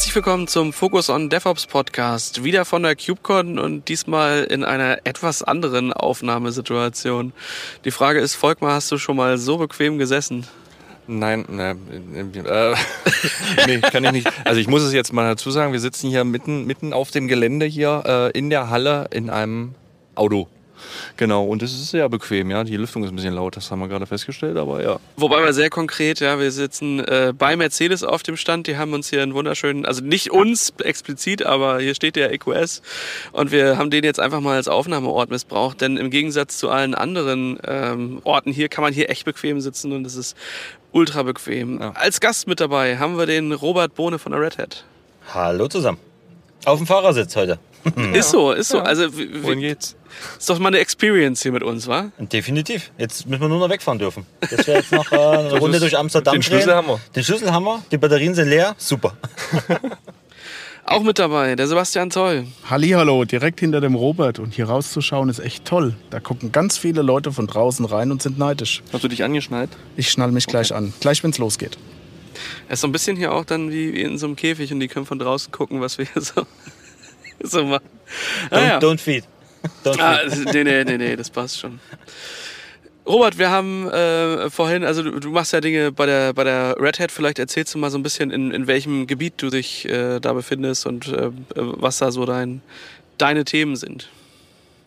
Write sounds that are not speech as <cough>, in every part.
Herzlich willkommen zum Focus on DevOps Podcast. Wieder von der KubeCon und diesmal in einer etwas anderen Aufnahmesituation. Die Frage ist, Volkmar, hast du schon mal so bequem gesessen? Nein, ne, äh, <laughs> nee, kann ich nicht. Also ich muss es jetzt mal dazu sagen, wir sitzen hier mitten, mitten auf dem Gelände hier äh, in der Halle in einem Auto. Genau, und es ist sehr bequem, ja. Die Lüftung ist ein bisschen laut, das haben wir gerade festgestellt, aber ja. Wobei wir sehr konkret, ja, wir sitzen äh, bei Mercedes auf dem Stand, die haben uns hier einen wunderschönen, also nicht uns explizit, aber hier steht der EQS und wir haben den jetzt einfach mal als Aufnahmeort missbraucht, denn im Gegensatz zu allen anderen ähm, Orten hier kann man hier echt bequem sitzen und es ist ultra bequem. Ja. Als Gast mit dabei haben wir den Robert Bohne von der Red Hat. Hallo zusammen. Auf dem Fahrersitz heute. <laughs> Ist so, ist so. Ja. Also, Wohin geht's? Ist doch mal eine Experience hier mit uns, wa? Definitiv. Jetzt müssen wir nur noch wegfahren dürfen. Das wäre jetzt noch äh, eine <laughs> Runde durch Amsterdam. Den Schlüssel haben wir. Den Schlüssel haben wir. Die Batterien sind leer. Super. <laughs> Auch mit dabei, der Sebastian Zoll. Hallo, direkt hinter dem Robert. Und hier rauszuschauen ist echt toll. Da gucken ganz viele Leute von draußen rein und sind neidisch. Hast du dich angeschnallt? Ich schnall mich gleich an. Gleich, wenn es losgeht. Er ist so ein bisschen hier auch dann wie in so einem Käfig und die können von draußen gucken, was wir hier so, <laughs> so machen. Don't, ah, ja. don't feed. Don't feed. Ah, <laughs> nee, nee, nee, nee, das passt schon. Robert, wir haben äh, vorhin, also du, du, machst ja Dinge bei der, bei der Red Hat. Vielleicht erzählst du mal so ein bisschen, in, in welchem Gebiet du dich äh, da befindest und äh, was da so dein, deine Themen sind.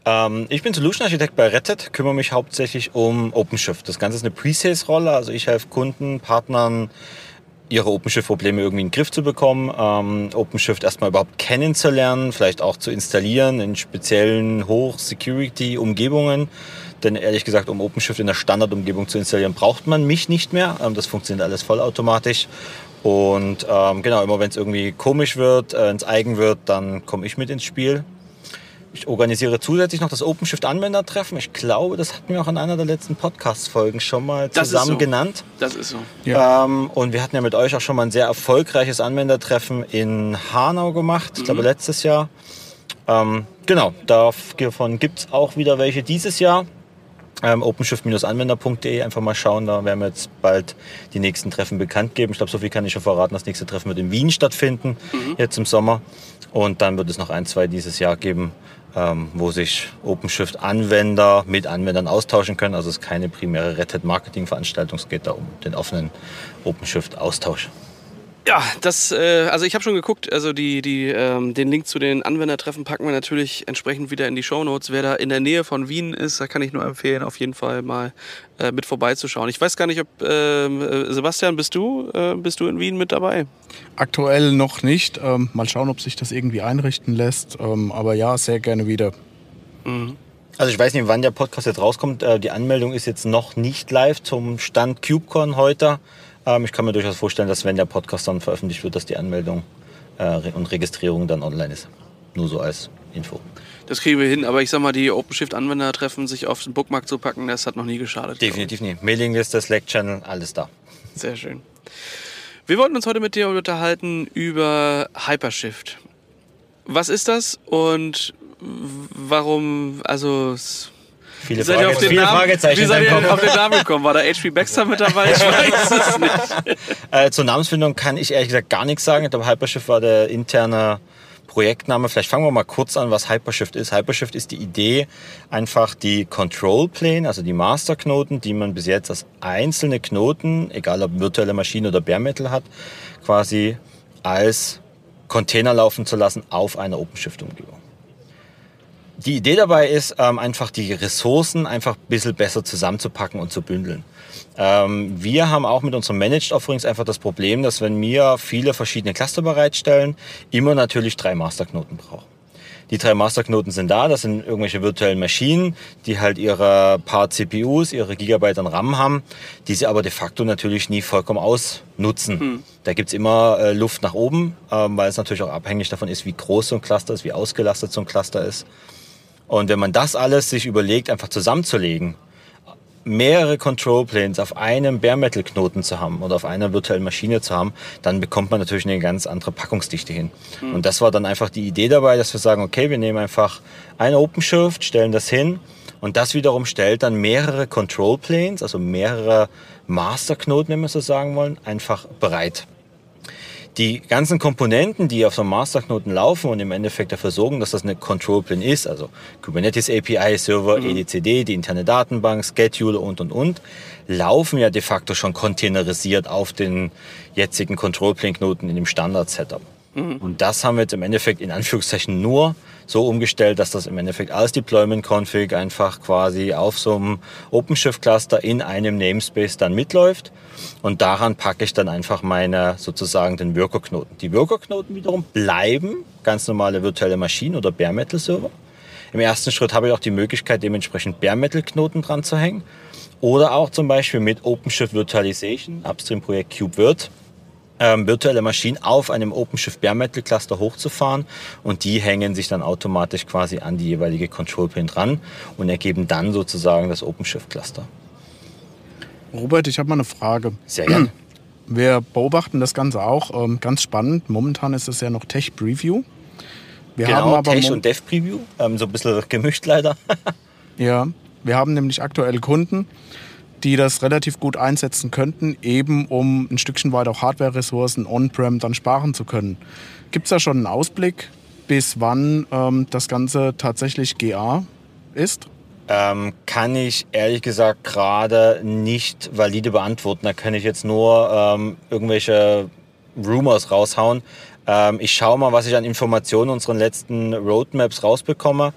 Ähm, ich bin Solution Architekt bei Red Hat, kümmere mich hauptsächlich um OpenShift. Das Ganze ist eine Pre-Sales-Rolle, also ich helfe Kunden, Partnern, ihre OpenShift-Probleme irgendwie in den Griff zu bekommen, ähm, OpenShift erstmal überhaupt kennenzulernen, vielleicht auch zu installieren in speziellen Hoch-Security-Umgebungen. Denn ehrlich gesagt, um OpenShift in der Standardumgebung zu installieren, braucht man mich nicht mehr. Ähm, das funktioniert alles vollautomatisch. Und ähm, genau, immer wenn es irgendwie komisch wird, äh, ins Eigen wird, dann komme ich mit ins Spiel. Ich organisiere zusätzlich noch das OpenShift-Anwendertreffen. Ich glaube, das hatten wir auch in einer der letzten Podcast-Folgen schon mal zusammen so. genannt. Das ist so. Ja. Ähm, und wir hatten ja mit euch auch schon mal ein sehr erfolgreiches Anwendertreffen in Hanau gemacht, mhm. ich glaube mhm. letztes Jahr. Ähm, genau, davon gibt es auch wieder welche dieses Jahr. Ähm, OpenShift-anwender.de einfach mal schauen, da werden wir jetzt bald die nächsten Treffen bekannt geben. Ich glaube, so viel kann ich schon verraten. Das nächste Treffen wird in Wien stattfinden, mhm. jetzt im Sommer. Und dann wird es noch ein, zwei dieses Jahr geben, ähm, wo sich OpenShift-Anwender mit Anwendern austauschen können. Also es ist keine primäre Red Hat Marketing-Veranstaltung, es geht da um den offenen OpenShift-Austausch. Ja, das, äh, also ich habe schon geguckt, also die, die, ähm, den Link zu den Anwendertreffen packen wir natürlich entsprechend wieder in die Show Notes. Wer da in der Nähe von Wien ist, da kann ich nur empfehlen, auf jeden Fall mal äh, mit vorbeizuschauen. Ich weiß gar nicht, ob ähm, äh, Sebastian, bist du, äh, bist du in Wien mit dabei? Aktuell noch nicht. Ähm, mal schauen, ob sich das irgendwie einrichten lässt. Ähm, aber ja, sehr gerne wieder. Mhm. Also ich weiß nicht, wann der Podcast jetzt rauskommt. Äh, die Anmeldung ist jetzt noch nicht live zum Stand KubeCon heute. Ähm, ich kann mir durchaus vorstellen, dass wenn der Podcast dann veröffentlicht wird, dass die Anmeldung äh, und Registrierung dann online ist. Nur so als Info. Das kriegen wir hin, aber ich sag mal, die OpenShift-Anwender treffen, sich auf den Bookmark zu packen, das hat noch nie geschadet. Definitiv nie. Mailingliste, Slack-Channel, alles da. Sehr schön. Wir wollten uns heute mit dir unterhalten über Hypershift. Was ist das und warum, also Viele, Frage, auf den viele Namen, Fragezeichen. Wie seid ihr auf den Namen gekommen? War da HP Baxter mit dabei? Ich weiß es nicht. <laughs> Äh, zur Namensfindung kann ich ehrlich gesagt gar nichts sagen. Ich glaube, Hypershift war der interne Projektname. Vielleicht fangen wir mal kurz an, was Hypershift ist. Hypershift ist die Idee, einfach die Control Plane, also die Masterknoten, die man bis jetzt als einzelne Knoten, egal ob virtuelle Maschine oder Bare Metal hat, quasi als Container laufen zu lassen auf einer OpenShift-Umgebung. Die Idee dabei ist, ähm, einfach die Ressourcen einfach ein bisschen besser zusammenzupacken und zu bündeln. Ähm, wir haben auch mit unseren Managed Offerings einfach das Problem, dass wenn wir viele verschiedene Cluster bereitstellen, immer natürlich drei Masterknoten brauchen. Die drei Masterknoten sind da, das sind irgendwelche virtuellen Maschinen, die halt ihre paar CPUs, ihre Gigabyte an RAM haben, die sie aber de facto natürlich nie vollkommen ausnutzen. Hm. Da gibt's immer äh, Luft nach oben, ähm, weil es natürlich auch abhängig davon ist, wie groß so ein Cluster ist, wie ausgelastet so ein Cluster ist. Und wenn man das alles sich überlegt, einfach zusammenzulegen, mehrere Control Planes auf einem Bare Metal Knoten zu haben oder auf einer virtuellen Maschine zu haben, dann bekommt man natürlich eine ganz andere Packungsdichte hin. Mhm. Und das war dann einfach die Idee dabei, dass wir sagen, okay, wir nehmen einfach eine OpenShift, stellen das hin und das wiederum stellt dann mehrere Control Planes, also mehrere Masterknoten, wenn wir so sagen wollen, einfach bereit. Die ganzen Komponenten, die auf so einem Masterknoten laufen und im Endeffekt dafür sorgen, dass das eine Control Plane ist, also Kubernetes API, Server, mhm. EDCD, die interne Datenbank, Scheduler und, und, und, laufen ja de facto schon containerisiert auf den jetzigen Control Plane Knoten in dem Standard Setup. Mhm. Und das haben wir jetzt im Endeffekt in Anführungszeichen nur so umgestellt, dass das im Endeffekt als Deployment-Config einfach quasi auf so einem OpenShift-Cluster in einem Namespace dann mitläuft. Und daran packe ich dann einfach meine sozusagen den Worker-Knoten. Die Worker-Knoten wiederum bleiben ganz normale virtuelle Maschinen oder Bare Metal Server. Im ersten Schritt habe ich auch die Möglichkeit, dementsprechend Bare Metal Knoten dran zu hängen. Oder auch zum Beispiel mit OpenShift Virtualization, Upstream-Projekt KubeVirt, ähm, virtuelle Maschinen auf einem OpenShift Bare Metal Cluster hochzufahren und die hängen sich dann automatisch quasi an die jeweilige Control Plane dran und ergeben dann sozusagen das OpenShift Cluster. Robert, ich habe mal eine Frage. Sehr gerne. Wir beobachten das Ganze auch ähm, ganz spannend. Momentan ist es ja noch Tech Preview. Wir genau, haben aber Tech und Dev Preview, ähm, so ein bisschen <laughs> gemischt leider. ja, wir haben nämlich aktuell Kunden, die das relativ gut einsetzen könnten, eben um ein Stückchen weit auch Hardware-Ressourcen on-prem dann sparen zu können. Gibt es da schon einen Ausblick, bis wann ähm, das Ganze tatsächlich GA ist? Ähm, kann ich ehrlich gesagt gerade nicht valide beantworten. Da kann ich jetzt nur ähm, irgendwelche Rumors raushauen. Ähm, ich schaue mal, was ich an Informationen unseren letzten Roadmaps rausbekomme.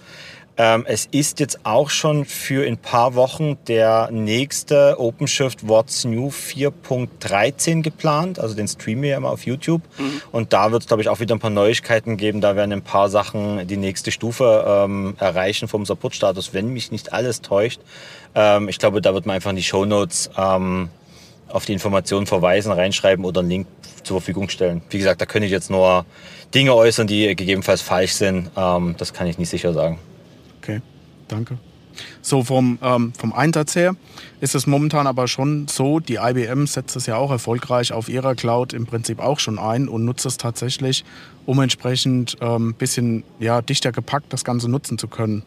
Ähm, es ist jetzt auch schon für in paar Wochen der nächste OpenShift What's New 4.13 geplant. Also den streamen wir ja immer auf YouTube. Mhm. Und da wird es, glaube ich, auch wieder ein paar Neuigkeiten geben. Da werden ein paar Sachen die nächste Stufe ähm, erreichen vom Support-Status, wenn mich nicht alles täuscht. Ähm, ich glaube, da wird man einfach in die Show Notes ähm, auf die Informationen verweisen, reinschreiben oder einen Link zur Verfügung stellen. Wie gesagt, da könnte ich jetzt nur Dinge äußern, die gegebenenfalls falsch sind. Ähm, das kann ich nicht sicher sagen. Danke. So vom, ähm, vom Einsatz her ist es momentan aber schon so, die IBM setzt es ja auch erfolgreich auf ihrer Cloud im Prinzip auch schon ein und nutzt es tatsächlich, um entsprechend ein ähm, bisschen ja, dichter gepackt das Ganze nutzen zu können.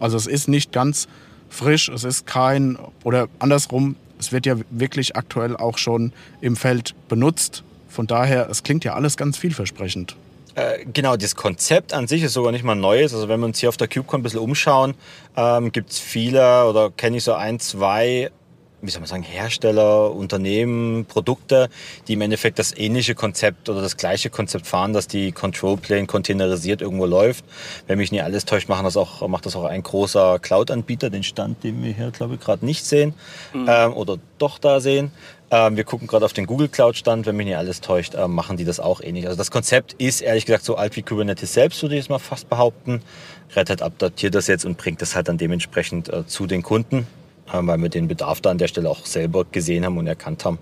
Also es ist nicht ganz frisch, es ist kein, oder andersrum, es wird ja wirklich aktuell auch schon im Feld benutzt. Von daher, es klingt ja alles ganz vielversprechend. Äh, genau, das Konzept an sich ist sogar nicht mal neues. Also wenn wir uns hier auf der KubeCon ein bisschen umschauen, ähm, gibt es viele oder kenne ich so ein, zwei, wie soll man sagen, Hersteller, Unternehmen, Produkte, die im Endeffekt das ähnliche Konzept oder das gleiche Konzept fahren, dass die Control Plane containerisiert irgendwo läuft. Wenn mich nicht alles täuscht, machen das auch, macht das auch ein großer Cloud-Anbieter, den Stand, den wir hier, glaube ich, gerade nicht sehen mhm. ähm, oder doch da sehen. Ähm, wir gucken gerade auf den Google Cloud Stand, wenn mich nicht alles täuscht, ähm, machen die das auch ähnlich. Also das Konzept ist ehrlich gesagt so alt wie Kubernetes selbst, würde ich jetzt mal fast behaupten. Red Hat adaptiert das jetzt und bringt das halt dann dementsprechend äh, zu den Kunden, äh, weil wir den Bedarf da an der Stelle auch selber gesehen haben und erkannt haben.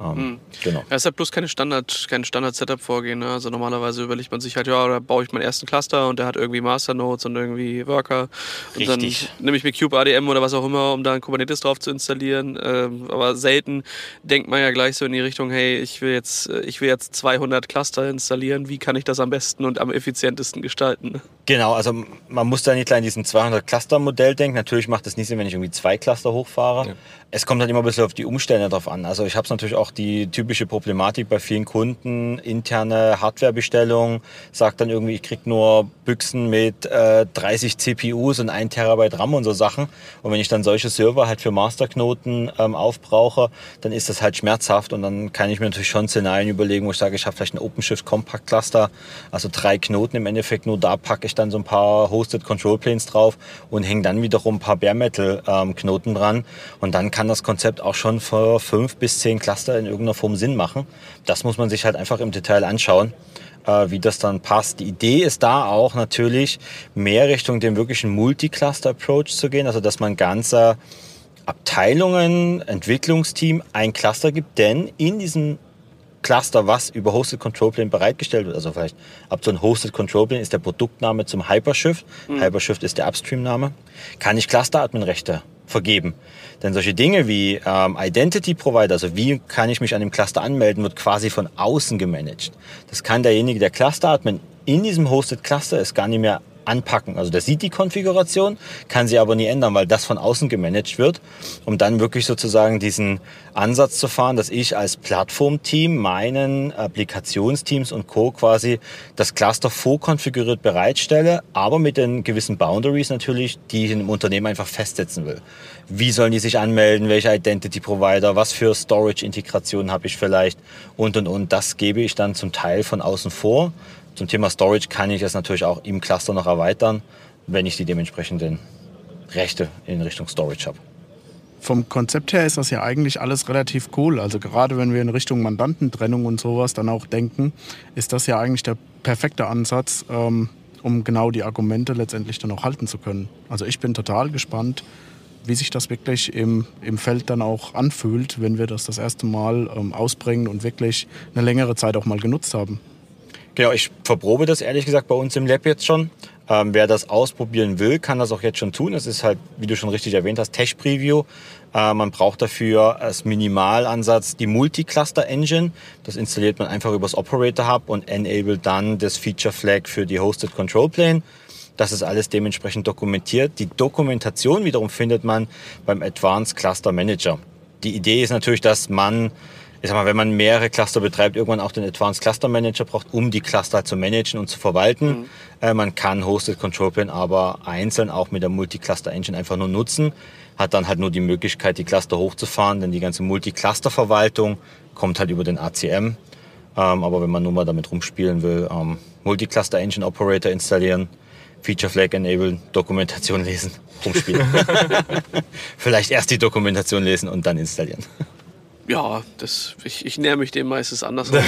Ähm, mhm. Genau. Ja, es ist halt bloß keine Standard, kein Standard-Setup-Vorgehen. Ne? Also normalerweise überlegt man sich halt, ja, da baue ich meinen ersten Cluster und der hat irgendwie Masternodes und irgendwie Worker. Und Richtig. dann nehme ich mir Cube ADM oder was auch immer, um da ein Kubernetes drauf zu installieren. Ähm, aber selten denkt man ja gleich so in die Richtung, hey, ich will jetzt, ich will jetzt 200 Cluster installieren. Wie kann ich das am besten und am effizientesten gestalten? Genau, also man muss da nicht gleich in diesem 200 Cluster Modell denken. Natürlich macht es nicht Sinn, wenn ich irgendwie zwei Cluster hochfahre. Ja. Es kommt halt immer ein bisschen auf die Umstände drauf an. Also ich habe es natürlich auch die typische Problematik bei vielen Kunden, interne Hardwarebestellung, sagt dann irgendwie, ich krieg nur Büchsen mit äh, 30 CPUs und 1 Terabyte RAM und so Sachen. Und wenn ich dann solche Server halt für Masterknoten ähm, aufbrauche, dann ist das halt schmerzhaft und dann kann ich mir natürlich schon Szenarien überlegen, wo ich sage, ich habe vielleicht ein OpenShift Compact Cluster, also drei Knoten im Endeffekt, nur da packe ich dann so ein paar Hosted Control Planes drauf und hänge dann wiederum ein paar Bare Metal ähm, Knoten dran und dann kann das Konzept auch schon für fünf bis zehn Cluster in irgendeiner Form Sinn machen. Das muss man sich halt einfach im Detail anschauen, äh, wie das dann passt. Die Idee ist da auch natürlich mehr Richtung dem wirklichen Multi-Cluster-Approach zu gehen, also dass man ganze Abteilungen, Entwicklungsteam ein Cluster gibt, denn in diesem Cluster, was über Hosted Control Plane bereitgestellt wird. Also vielleicht ab so ein Hosted Control Plane ist der Produktname zum Hypershift. Mhm. Hypershift ist der Upstream-Name. Kann ich Cluster-Admin-Rechte vergeben. Denn solche Dinge wie ähm, Identity Provider, also wie kann ich mich an dem Cluster anmelden, wird quasi von außen gemanagt. Das kann derjenige, der Cluster Admin in diesem Hosted Cluster ist, gar nicht mehr anpacken. Also der sieht die Konfiguration, kann sie aber nie ändern, weil das von außen gemanagt wird, um dann wirklich sozusagen diesen Ansatz zu fahren, dass ich als Plattformteam meinen Applikationsteams und Co. quasi das Cluster vorkonfiguriert bereitstelle, aber mit den gewissen Boundaries natürlich, die ich im Unternehmen einfach festsetzen will. Wie sollen die sich anmelden? Welche Identity Provider? Was für Storage-Integrationen habe ich vielleicht? Und, und, und. Das gebe ich dann zum Teil von außen vor. Zum Thema Storage kann ich es natürlich auch im Cluster noch erweitern, wenn ich die dementsprechenden Rechte in Richtung Storage habe. Vom Konzept her ist das ja eigentlich alles relativ cool. Also gerade wenn wir in Richtung Mandantentrennung und sowas dann auch denken, ist das ja eigentlich der perfekte Ansatz, ähm, um genau die Argumente letztendlich dann auch halten zu können. Also ich bin total gespannt, wie sich das wirklich im, im Feld dann auch anfühlt, wenn wir das das erste Mal ähm, ausbringen und wirklich eine längere Zeit auch mal genutzt haben. Genau, ich verprobe das ehrlich gesagt bei uns im Lab jetzt schon. Ähm, wer das ausprobieren will, kann das auch jetzt schon tun. Es ist halt, wie du schon richtig erwähnt hast, Tech-Preview. Äh, man braucht dafür als Minimalansatz die Multi-Cluster-Engine. Das installiert man einfach übers Operator Hub und enabled dann das Feature Flag für die Hosted Control Plane. Das ist alles dementsprechend dokumentiert. Die Dokumentation wiederum findet man beim Advanced Cluster Manager. Die Idee ist natürlich, dass man ich sag mal, wenn man mehrere Cluster betreibt, irgendwann auch den Advanced Cluster Manager braucht, um die Cluster zu managen und zu verwalten. Mhm. Äh, man kann Hosted Control Plane aber einzeln auch mit der Multi-Cluster Engine einfach nur nutzen, hat dann halt nur die Möglichkeit, die Cluster hochzufahren, denn die ganze Multi-Cluster-Verwaltung kommt halt über den ACM. Ähm, aber wenn man nur mal damit rumspielen will, ähm, Multi-Cluster Engine Operator installieren, Feature Flag enablen, Dokumentation lesen, rumspielen. <laughs> <laughs> Vielleicht erst die Dokumentation lesen und dann installieren. Ja, das, ich, ich näher mich dem meistens anders. <laughs> das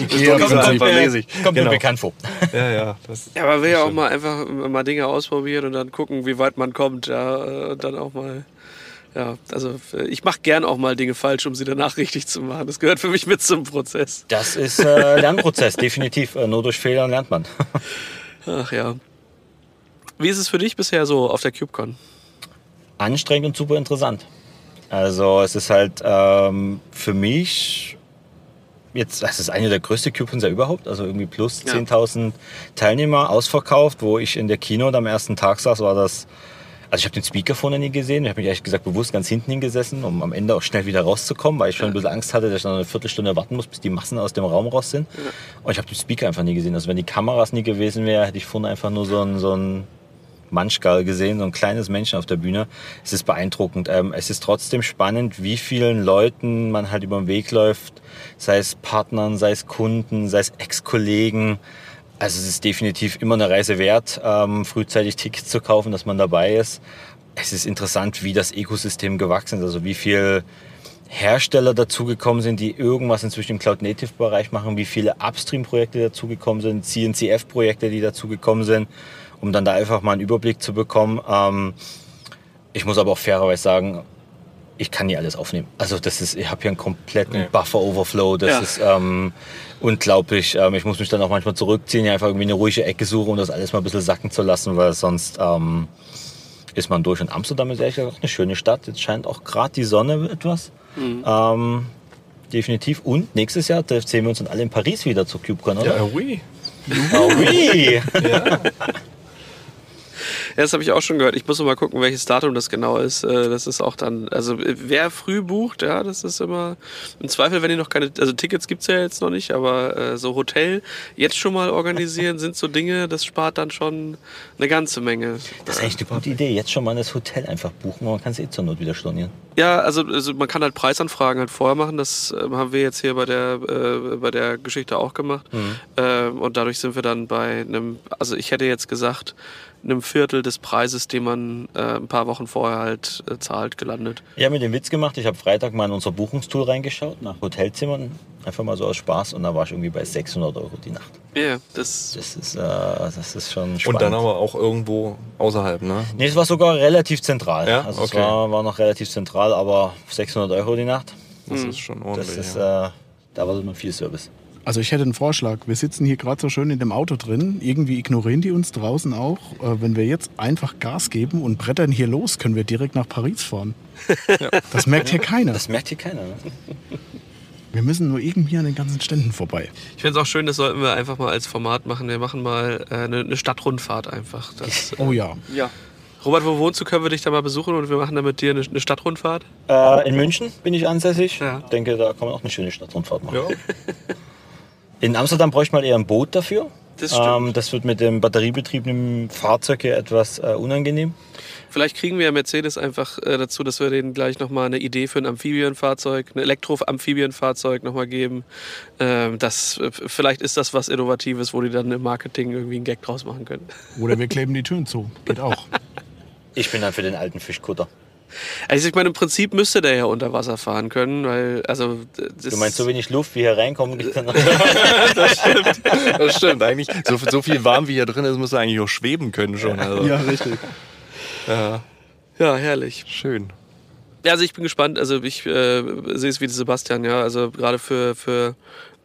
IKEA kommt, kommt, mir, kommt genau. mir bekannt vor. Ja, ja. ja man will ja auch mal einfach mal Dinge ausprobieren und dann gucken, wie weit man kommt. Ja, und dann auch mal. Ja, also ich mache gern auch mal Dinge falsch, um sie danach <laughs> richtig zu machen. Das gehört für mich mit zum Prozess. Das ist äh, <laughs> Lernprozess, definitiv. Äh, nur durch Fehler lernt man. Ach ja. Wie ist es für dich bisher so auf der CubeCon? Anstrengend und super interessant. Also es ist halt ähm, für mich jetzt, das ist eine der größten Coupons ja überhaupt, also irgendwie plus ja. 10.000 Teilnehmer ausverkauft, wo ich in der Keynote am ersten Tag saß, war das, also ich habe den Speaker vorne nie gesehen, ich habe mich ehrlich gesagt bewusst ganz hinten hingesessen, um am Ende auch schnell wieder rauszukommen, weil ich schon ein bisschen Angst hatte, dass ich dann eine Viertelstunde warten muss, bis die Massen aus dem Raum raus sind. Ja. Und ich habe den Speaker einfach nie gesehen, also wenn die Kameras nie gewesen wären, hätte ich vorne einfach nur so ein, so ein Manschgal gesehen, so ein kleines Männchen auf der Bühne. Es ist beeindruckend. Ähm, es ist trotzdem spannend, wie vielen Leuten man halt über den Weg läuft, sei es Partnern, sei es Kunden, sei es Ex-Kollegen. Also es ist definitiv immer eine Reise wert, ähm, frühzeitig Tickets zu kaufen, dass man dabei ist. Es ist interessant, wie das Ökosystem gewachsen ist, also wie viel Hersteller dazugekommen sind, die irgendwas inzwischen im Cloud-Native-Bereich machen, wie viele Upstream-Projekte dazugekommen sind, CNCF-Projekte, die dazugekommen sind um dann da einfach mal einen Überblick zu bekommen. Ähm, ich muss aber auch fairerweise sagen, ich kann nie alles aufnehmen. Also das ist, ich habe hier einen kompletten ja. Buffer-Overflow. Das ja. ist ähm, unglaublich. Ähm, ich muss mich dann auch manchmal zurückziehen, einfach irgendwie eine ruhige Ecke suchen, um das alles mal ein bisschen sacken zu lassen, weil sonst ähm, ist man durch. Und Amsterdam ist ehrlich gesagt eine schöne Stadt. Jetzt scheint auch gerade die Sonne etwas. Mhm. Ähm, definitiv. Und nächstes Jahr sehen wir uns dann alle in Paris wieder zur CubeCon, oder? Ja, oui. Oh, oui. <laughs> ja. Ja, das habe ich auch schon gehört. Ich muss noch mal gucken, welches Datum das genau ist. Äh, das ist auch dann, also wer früh bucht, ja, das ist immer im Zweifel, wenn ihr noch keine, also Tickets gibt es ja jetzt noch nicht, aber äh, so Hotel jetzt schon mal organisieren sind so Dinge, das spart dann schon eine ganze Menge. Das ist eigentlich eine gute Idee. Jetzt schon mal das Hotel einfach buchen, man kann es eh zur Not wieder stornieren. Ja, also, also man kann halt Preisanfragen halt vorher machen. Das äh, haben wir jetzt hier bei der, äh, bei der Geschichte auch gemacht. Mhm. Ähm, und dadurch sind wir dann bei einem, also ich hätte jetzt gesagt, einem Viertel des Preises, den man äh, ein paar Wochen vorher halt äh, zahlt, gelandet. Ich habe mir den Witz gemacht, ich habe Freitag mal in unser Buchungstool reingeschaut, nach Hotelzimmern, einfach mal so aus Spaß und da war ich irgendwie bei 600 Euro die Nacht. Ja, yeah, das, das, ist, äh, das ist schon spannend. Und dann aber auch irgendwo außerhalb, ne? Nee, es war sogar relativ zentral. Ja? Also okay. es war, war noch relativ zentral, aber 600 Euro die Nacht. Das mhm. ist schon ordentlich. Das ist, ja. äh, da war immer viel Service. Also ich hätte einen Vorschlag. Wir sitzen hier gerade so schön in dem Auto drin. Irgendwie ignorieren die uns draußen auch. Äh, wenn wir jetzt einfach Gas geben und brettern hier los, können wir direkt nach Paris fahren. ja. Das merkt hier keiner. Das merkt hier keiner. Ne? Wir müssen nur irgendwie an den ganzen Ständen vorbei. Ich finde es auch schön, das sollten wir einfach mal als Format machen. Wir machen mal äh, eine, eine Stadtrundfahrt einfach. Das, Oh ja. ja. Robert, wo wohnst du? Können wir dich da mal besuchen und wir machen dann mit dir eine, eine Stadtrundfahrt? Äh, in München bin ich ansässig. Ja. Ich denke, da kann man auch eine schöne Stadtrundfahrt machen. <laughs> In Amsterdam bräuchte man eher ein Boot dafür. Das stimmt. Ähm, das wird mit dem batteriebetriebenen Fahrzeug hier etwas äh, unangenehm. Vielleicht kriegen wir ja Mercedes einfach äh, dazu, dass wir denen gleich nochmal eine Idee für ein Amphibienfahrzeug, ein Elektro-Amphibienfahrzeug nochmal geben. Ähm, das, äh, vielleicht ist das was Innovatives, wo die dann im Marketing irgendwie einen Gag draus machen können. Oder wir kleben die Türen zu. Geht auch. <laughs> Ich bin dann für den alten Fischkutter. Also ich meine, im Prinzip müsste der ja unter Wasser fahren können, weil, also... Das Du meinst, so wenig Luft, wie hier reinkommen, <laughs> geht dann Das stimmt, eigentlich. So, so viel warm wie hier drin ist, muss er eigentlich auch schweben können schon. Also. richtig. Ja, Ja, herrlich. schön. Ja, also ich bin gespannt. Also ich äh, sehe es wie Sebastian, ja. Also gerade für, für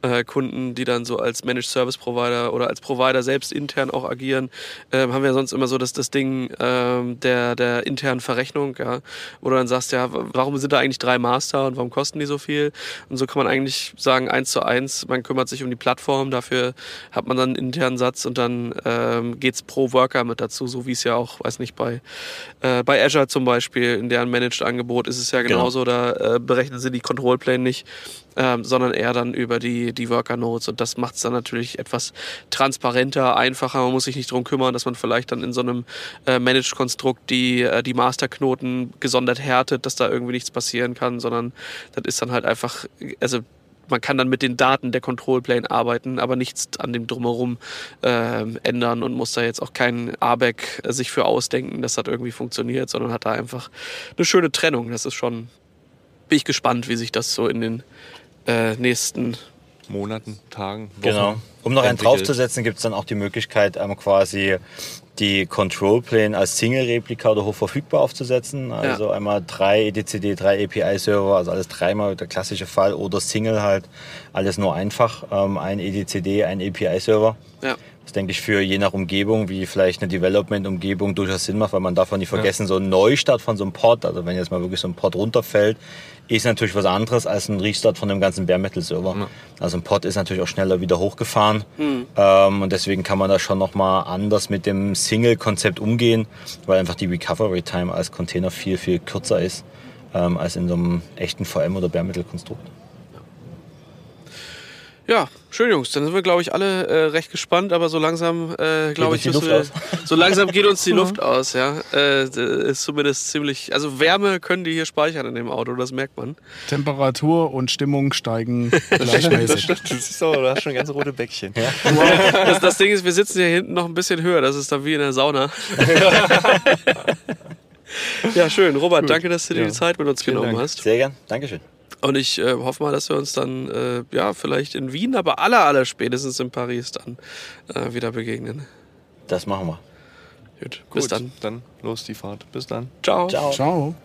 äh, Kunden, die dann so als Managed Service Provider oder als Provider selbst intern auch agieren, ähm, haben wir sonst immer so das, das Ding ähm, der, der internen Verrechnung, ja, wo du dann sagst, ja, warum sind da eigentlich drei Master und warum kosten die so viel? Und so kann man eigentlich sagen, eins zu eins, man kümmert sich um die Plattform, dafür hat man dann einen internen Satz und dann ähm, geht's pro Worker mit dazu, so wie es ja auch, weiß nicht, bei, äh, bei Azure zum Beispiel, in deren Managed-Angebot ist es ja Genau. genauso, da äh, berechnen sie die Control Plane nicht, ähm, sondern eher dann über die, die Worker Nodes. Und das macht es dann natürlich etwas transparenter, einfacher. Man muss sich nicht darum kümmern, dass man vielleicht dann in so einem äh, Managed-Konstrukt die, äh, die Masterknoten gesondert härtet, dass da irgendwie nichts passieren kann, sondern das ist dann halt einfach, also man kann dann mit den Daten der Control Plane arbeiten, aber nichts an dem drumherum ähm, ändern und muss da jetzt auch kein ABAC äh, sich für ausdenken, dass das irgendwie funktioniert, sondern hat da einfach eine schöne Trennung. Das ist schon, bin ich gespannt, wie sich das so in den äh, nächsten Monaten, Tagen, Wochen. Genau. Um noch einen entwickelt. draufzusetzen, gibt es dann auch die Möglichkeit, ähm, quasi die Control Plane als Single-Replika oder hoch verfügbar aufzusetzen. Also einmal drei EDCD, drei API-Server, also alles dreimal der klassische Fall oder Single halt, alles nur einfach. Ähm, ein EDCD, ein API-Server. Ja. Das denke ich für je nach Umgebung, wie vielleicht eine Development-Umgebung durchaus Sinn macht, weil man darf auch nicht vergessen, so ein Neustart von so einem Pod, also wenn jetzt mal wirklich so ein Pod runterfällt, ist natürlich was anderes als ein Restart von dem ganzen Bare Metal Server. Also ein Pod ist natürlich auch schneller wieder hochgefahren. Ähm, und deswegen kann man da schon nochmal anders mit dem Single-Konzept umgehen, weil einfach die Recovery Time als Container viel, viel kürzer ist ähm, als in so einem echten VM oder Bare Metal Konstrukt. Ja, schön, Jungs. Dann sind wir, glaube ich, alle äh, recht gespannt, aber so langsam, äh, glaube uns ich, die müssen Luft wir, <laughs> so langsam geht uns die Luft aus, ja. Äh, ist zumindest ziemlich, also Wärme können die hier speichern in dem Auto, das merkt man. Temperatur und Stimmung steigen <laughs> gleichmäßig. Das ist so, du hast schon ganz rote Bäckchen. <laughs> Das, das Ding ist, wir sitzen hier hinten noch ein bisschen höher, das ist dann wie in der Sauna. ja, schön. Robert, danke, dass du dir die Zeit mit uns genommen Dank. hast. Sehr gern, Dankeschön. Und ich äh, hoffe mal, dass wir uns dann, äh, ja, vielleicht in Wien, aber aller, aller spätestens in Paris dann äh, wieder begegnen. Das machen wir. Gut, bis Gut, dann. Dann los die Fahrt. Bis dann. Ciao. Ciao. Ciao.